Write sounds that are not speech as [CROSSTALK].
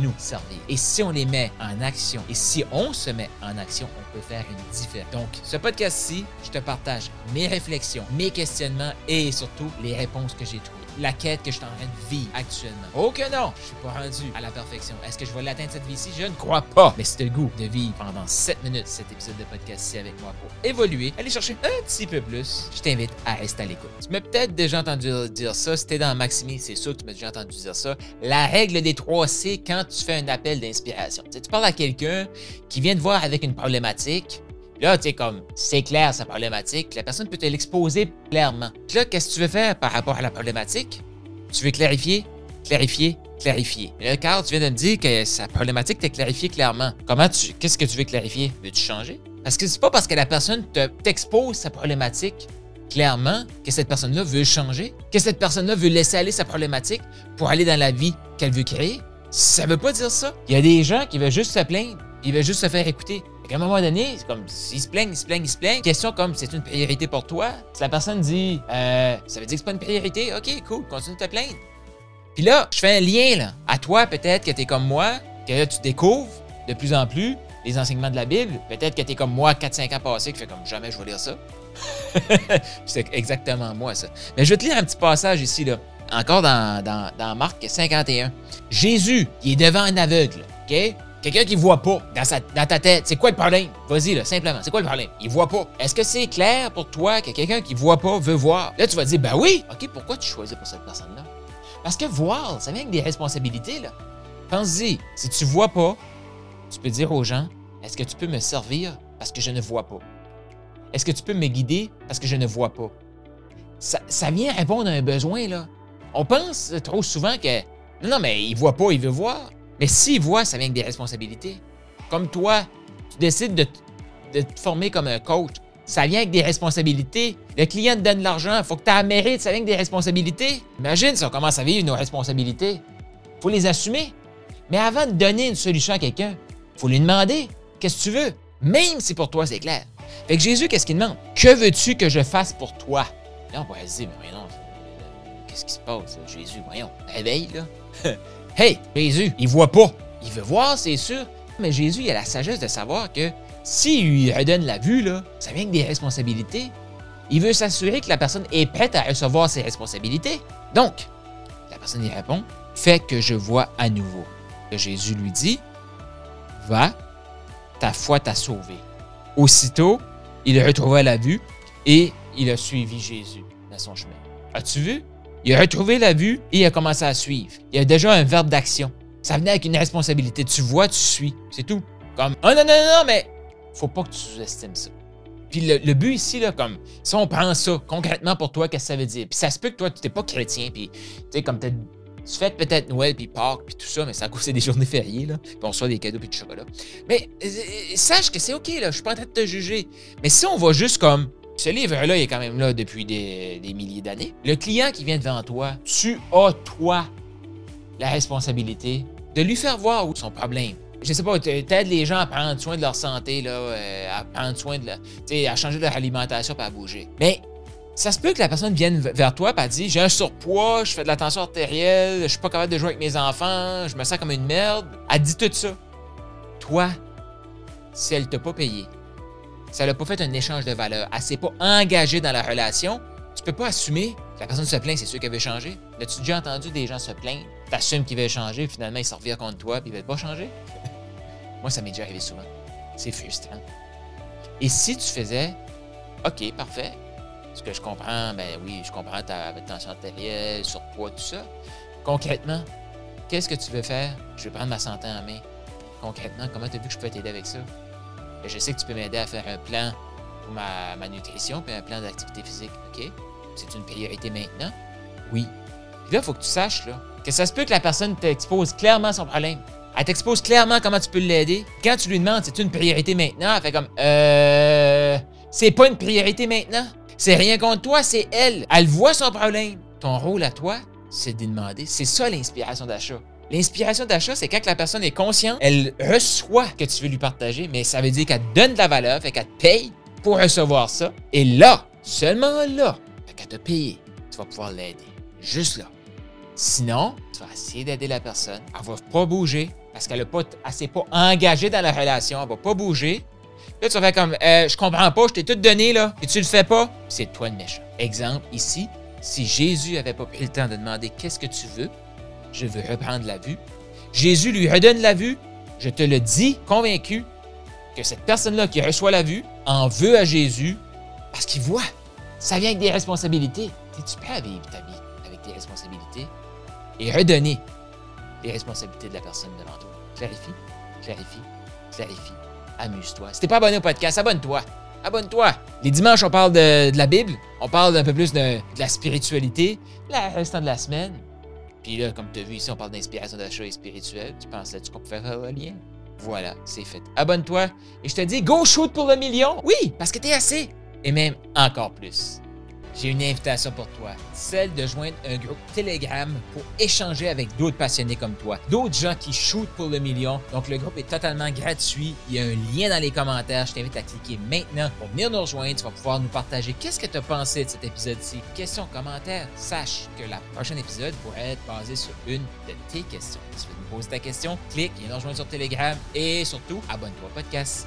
nous servir. Et si on les met en action, et si on se met en action, on peut faire une différence. Donc, ce podcast-ci, je te partage mes réflexions, mes questionnements et surtout les réponses que j'ai trouvées la quête que je suis en train de vivre actuellement. Oh que non, je suis pas rendu à la perfection. Est-ce que je vais l'atteindre cette vie-ci? Je ne crois pas. Mais c'est le goût de vivre pendant 7 minutes cet épisode de podcast-ci avec moi pour évoluer, aller chercher un petit peu plus. Je t'invite à rester à l'écoute. Tu m'as peut-être déjà entendu dire ça. Si t'es dans Maximi, c'est sûr que tu m'as déjà entendu dire ça. La règle des 3 C quand tu fais un appel d'inspiration. Tu, parles à quelqu'un qui vient te voir avec une problématique, Là, tu sais, comme, c'est clair sa problématique, la personne peut te l'exposer clairement. Puis là, qu'est-ce que tu veux faire par rapport à la problématique? Tu veux clarifier, clarifier, clarifier. Mais là, Carl, tu viens de me dire que sa problématique t'est clarifiée clairement. Comment tu, qu'est-ce que tu veux clarifier? Veux-tu changer? Parce que c'est pas parce que la personne te, t'expose sa problématique clairement que cette personne-là veut changer, que cette personne-là veut laisser aller sa problématique pour aller dans la vie qu'elle veut créer. Ça veut pas dire ça. Il y a des gens qui veulent juste se plaindre, ils veulent juste se faire écouter. À un moment donné, c'est comme s'ils se plaignent, ils se plaignent, ils se plaignent. Question comme c'est une priorité pour toi? Si la personne dit euh, ça veut dire que c'est pas une priorité, ok, cool, continue de te plaindre. Puis là, je fais un lien là, à toi peut-être que tu es comme moi, que là tu découvres de plus en plus les enseignements de la Bible. Peut-être que tu es comme moi 4-5 ans passés, qui fait comme jamais je vais lire ça. [LAUGHS] c'est exactement moi ça. Mais je vais te lire un petit passage ici là. Encore dans, dans, dans Marc 51. Jésus, il est devant un aveugle, OK? Quelqu'un qui voit pas dans, sa, dans ta tête, c'est quoi le problème? Vas-y, là, simplement, c'est quoi le problème? Il voit pas. Est-ce que c'est clair pour toi que quelqu'un qui voit pas veut voir? Là, tu vas dire, ben oui! OK, pourquoi tu choisis pour cette personne-là? Parce que voir, ça vient avec des responsabilités, là. Pense-y, si tu vois pas, tu peux dire aux gens, est-ce que tu peux me servir parce que je ne vois pas? Est-ce que tu peux me guider parce que je ne vois pas? Ça, ça vient répondre à un besoin, là. On pense trop souvent que, non, non, mais il voit pas, il veut voir. Mais s'il voit, ça vient avec des responsabilités. Comme toi, tu décides de, te former comme un coach. Ça vient avec des responsabilités. Le client te donne l'argent, il faut que tu aies mérite, ça vient avec des responsabilités. Imagine si on commence à vivre nos responsabilités. Il faut les assumer. Mais avant de donner une solution à quelqu'un, faut lui demander qu'est-ce que tu veux, même si pour toi c'est clair. Fait que Jésus, qu'est-ce qu'il demande? Que veux-tu que je fasse pour toi? Là, on pourrait mais voyons, qu'est-ce qui se passe, Jésus? Voyons, réveille, là. [LAUGHS] Hey, Jésus, il voit pas. Il veut voir, c'est sûr. Mais Jésus, il a la sagesse de savoir que s'il lui redonne la vue, là, ça vient avec des responsabilités. Il veut s'assurer que la personne est prête à recevoir ses responsabilités. Donc, la personne y répond Fais que je vois à nouveau. Et Jésus lui dit Va, ta foi t'a sauvé. Aussitôt, il retrouva la vue et il a suivi Jésus dans son chemin. As-tu vu? Il a retrouvé la vue et il a commencé à suivre. Il y a déjà un verbe d'action. Ça venait avec une responsabilité. Tu vois, tu suis. C'est tout. Comme, oh non, non, non, non, mais faut pas que tu sous-estimes ça. Puis le, but ici, là, comme, si on prend ça concrètement pour toi, qu'est-ce que ça veut dire? Puis ça se peut que toi, tu n'es pas chrétien, puis, tu sais, comme tu fêtes peut-être Noël, puis Pâques, puis tout ça, mais ça cause c'est des journées fériées, là, puis on reçoit des cadeaux, puis du chocolat. Mais euh, sache que c'est OK, là, je suis pas en train de te juger. Mais si on va juste comme, ce livre-là est quand même là depuis des, milliers d'années. Le client qui vient devant toi, tu as, toi, la responsabilité de lui faire voir où son problème. Je sais pas, t'aides les gens à prendre soin de leur santé, là, euh, à prendre soin de la, à changer leur alimentation et à bouger. Mais ça se peut que la personne vienne vers toi et dise J'ai un surpoids, je fais de la tension artérielle, je suis pas capable de jouer avec mes enfants, je me sens comme une merde. Elle dit tout ça. Toi, si elle t'a pas payé, ça n'a pas fait un échange de valeur. Elle s'est pas engagée dans la relation. Tu peux pas assumer que la personne se plaint, c'est sûr qu'elle veut changer. As-tu déjà entendu des gens se plaindre? Tu assumes qu'ils veulent changer, finalement, ils s'en reviennent contre toi, puis ils veulent pas changer? [LAUGHS] Moi, ça m'est déjà arrivé souvent. C'est frustrant. Et si tu faisais, OK, parfait. Ce que je comprends, ben oui, je comprends ta tension artérielle, surpoids, tout ça. Concrètement, qu'est-ce que tu veux faire? Je vais prendre ma santé en main. Concrètement, comment tu as vu que je peux t'aider avec ça? Je sais que tu peux m'aider à faire un plan pour ma, nutrition puis un plan d'activité physique. OK? C'est une priorité maintenant? Oui. Puis là, il faut que tu saches là, que ça se peut que la personne t'expose clairement son problème. Elle t'expose clairement comment tu peux l'aider. Quand tu lui demandes, c'est une priorité maintenant, elle fait comme Euh. C'est pas une priorité maintenant. C'est rien contre toi, c'est elle. Elle voit son problème. Ton rôle à toi, c'est de demander. C'est ça l'inspiration d'achat. L'inspiration d'achat, c'est quand la personne est consciente, elle reçoit que tu veux lui partager, mais ça veut dire qu'elle donne de la valeur, fait qu'elle te paye pour recevoir ça. Et là, seulement là, fait qu'elle te paye, tu vas pouvoir l'aider. Juste là. Sinon, tu vas essayer d'aider la personne. Elle va pas bouger parce qu'elle ne s'est pas engagée dans la relation. Elle va pas bouger. Là, tu vas faire comme euh, Je comprends pas, je t'ai tout donné là, et tu le fais pas? C'est toi le méchant. Exemple, ici, si Jésus avait pas pris le temps de demander Qu'est-ce que tu veux? Je veux reprendre la vue. Jésus lui redonne la vue. Je te le dis, convaincu, que cette personne-là qui reçoit la vue en veut à Jésus parce qu'il voit. Ça vient avec des responsabilités. Es-tu prêt à vivre ta vie avec tes responsabilités et redonner les responsabilités de la personne devant toi? Clarifie, clarifie, clarifie. Amuse-toi. Si t'es pas abonné au podcast, abonne-toi. Abonne-toi. Les dimanches, on parle de, de la Bible. On parle un peu plus de, de la spiritualité. Le restant de la semaine. Puis là, comme tu as vu ici, on parle d'inspiration d'achat et spirituel. Tu penses là-tu qu'on faire un lien? Voilà, c'est fait. Abonne-toi et je te dis, go shoot pour le million! Oui, parce que t'es assez! Et même encore plus. J'ai une invitation pour toi, celle de joindre un groupe Telegram pour échanger avec d'autres passionnés comme toi, d'autres gens qui shootent pour le million. Donc le groupe est totalement gratuit, il y a un lien dans les commentaires, je t'invite à cliquer maintenant pour venir nous rejoindre, tu vas pouvoir nous partager qu'est-ce que tu as pensé de cet épisode-ci. Questions, commentaires, sache que le prochain épisode pourrait être basé sur une de tes questions. Si tu veux nous poser ta question, clique, viens nous rejoindre sur Telegram et surtout, abonne-toi au podcast.